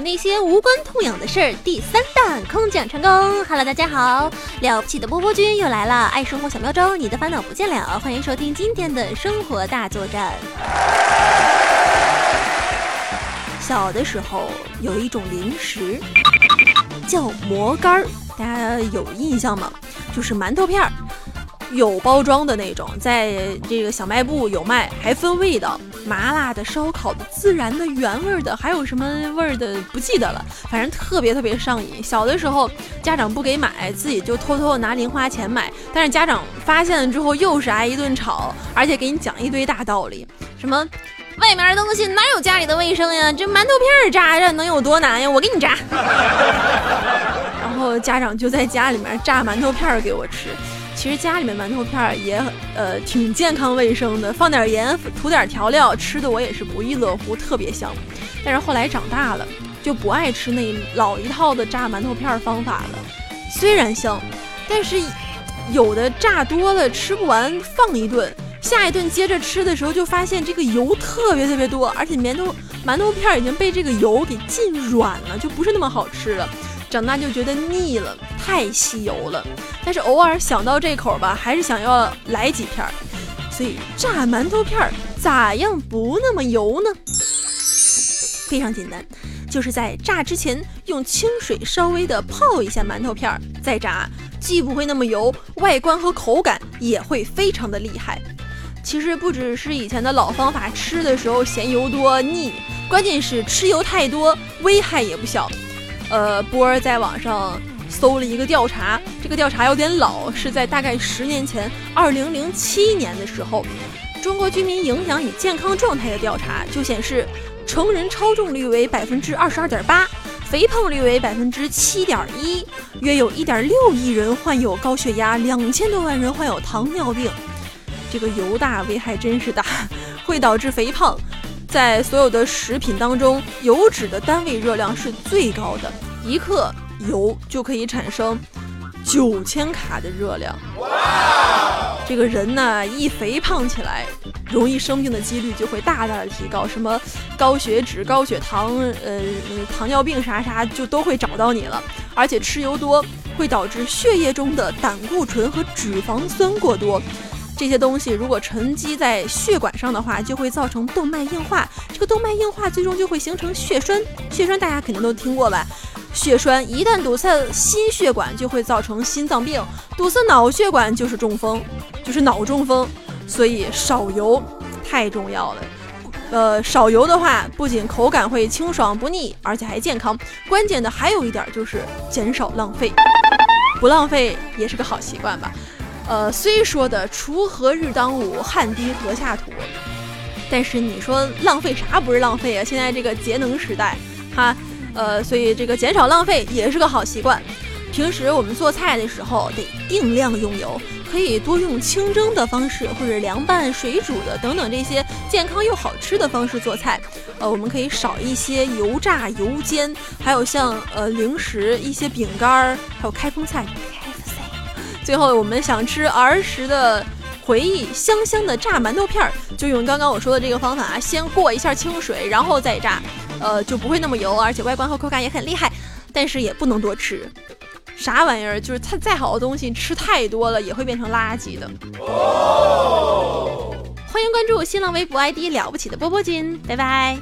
那些无关痛痒的事儿第三弹空降成功。Hello，大家好，了不起的波波君又来了，爱生活小妙招，你的烦恼不见了。欢迎收听今天的生活大作战。小的时候有一种零食叫馍干儿，大家有印象吗？就是馒头片儿。有包装的那种，在这个小卖部有卖，还分味道，麻辣的、烧烤的、孜然的、原味的，还有什么味儿的不记得了，反正特别特别上瘾。小的时候家长不给买，自己就偷偷拿零花钱买，但是家长发现了之后，又是挨一顿吵，而且给你讲一堆大道理，什么外面的东西哪有家里的卫生呀？这馒头片儿炸着能有多难呀？我给你炸。然后家长就在家里面炸馒头片儿给我吃。其实家里面馒头片儿也呃挺健康卫生的，放点盐，涂点调料，吃的我也是不亦乐乎，特别香。但是后来长大了，就不爱吃那老一套的炸馒头片方法了。虽然香，但是有的炸多了吃不完，放一顿，下一顿接着吃的时候就发现这个油特别特别多，而且馒头馒头片已经被这个油给浸软了，就不是那么好吃了。长大就觉得腻了，太吸油了。但是偶尔想到这口吧，还是想要来几片儿。所以炸馒头片儿咋样不那么油呢？非常简单，就是在炸之前用清水稍微的泡一下馒头片儿再炸，既不会那么油，外观和口感也会非常的厉害。其实不只是以前的老方法，吃的时候嫌油多腻，关键是吃油太多危害也不小。呃，波儿在网上搜了一个调查，这个调查有点老，是在大概十年前，二零零七年的时候，中国居民营养与健康状态的调查就显示，成人超重率为百分之二十二点八，肥胖率为百分之七点一，约有一点六亿人患有高血压，两千多万人患有糖尿病。这个油大危害真是大，会导致肥胖。在所有的食品当中，油脂的单位热量是最高的，一克油就可以产生九千卡的热量。哇这个人呢，一肥胖起来，容易生病的几率就会大大的提高，什么高血脂、高血糖、呃糖尿病啥啥，就都会找到你了。而且吃油多，会导致血液中的胆固醇和脂肪酸过多。这些东西如果沉积在血管上的话，就会造成动脉硬化。这个动脉硬化最终就会形成血栓。血栓大家肯定都听过吧？血栓一旦堵塞心血管，就会造成心脏病；堵塞脑血管就是中风，就是脑中风。所以少油太重要了。呃，少油的话，不仅口感会清爽不腻，而且还健康。关键的还有一点就是减少浪费，不浪费也是个好习惯吧。呃，虽说的锄禾日当午，汗滴禾下土，但是你说浪费啥不是浪费啊？现在这个节能时代，哈，呃，所以这个减少浪费也是个好习惯。平时我们做菜的时候得定量用油，可以多用清蒸的方式，或者凉拌、水煮的等等这些健康又好吃的方式做菜。呃，我们可以少一些油炸、油煎，还有像呃零食、一些饼干儿，还有开封菜。最后，我们想吃儿时的回忆，香香的炸馒头片儿，就用刚刚我说的这个方法啊，先过一下清水，然后再炸，呃，就不会那么油，而且外观和口感也很厉害。但是也不能多吃，啥玩意儿？就是它再好的东西，吃太多了也会变成垃圾的。哦欢迎关注新浪微博 ID 了不起的波波君，拜拜。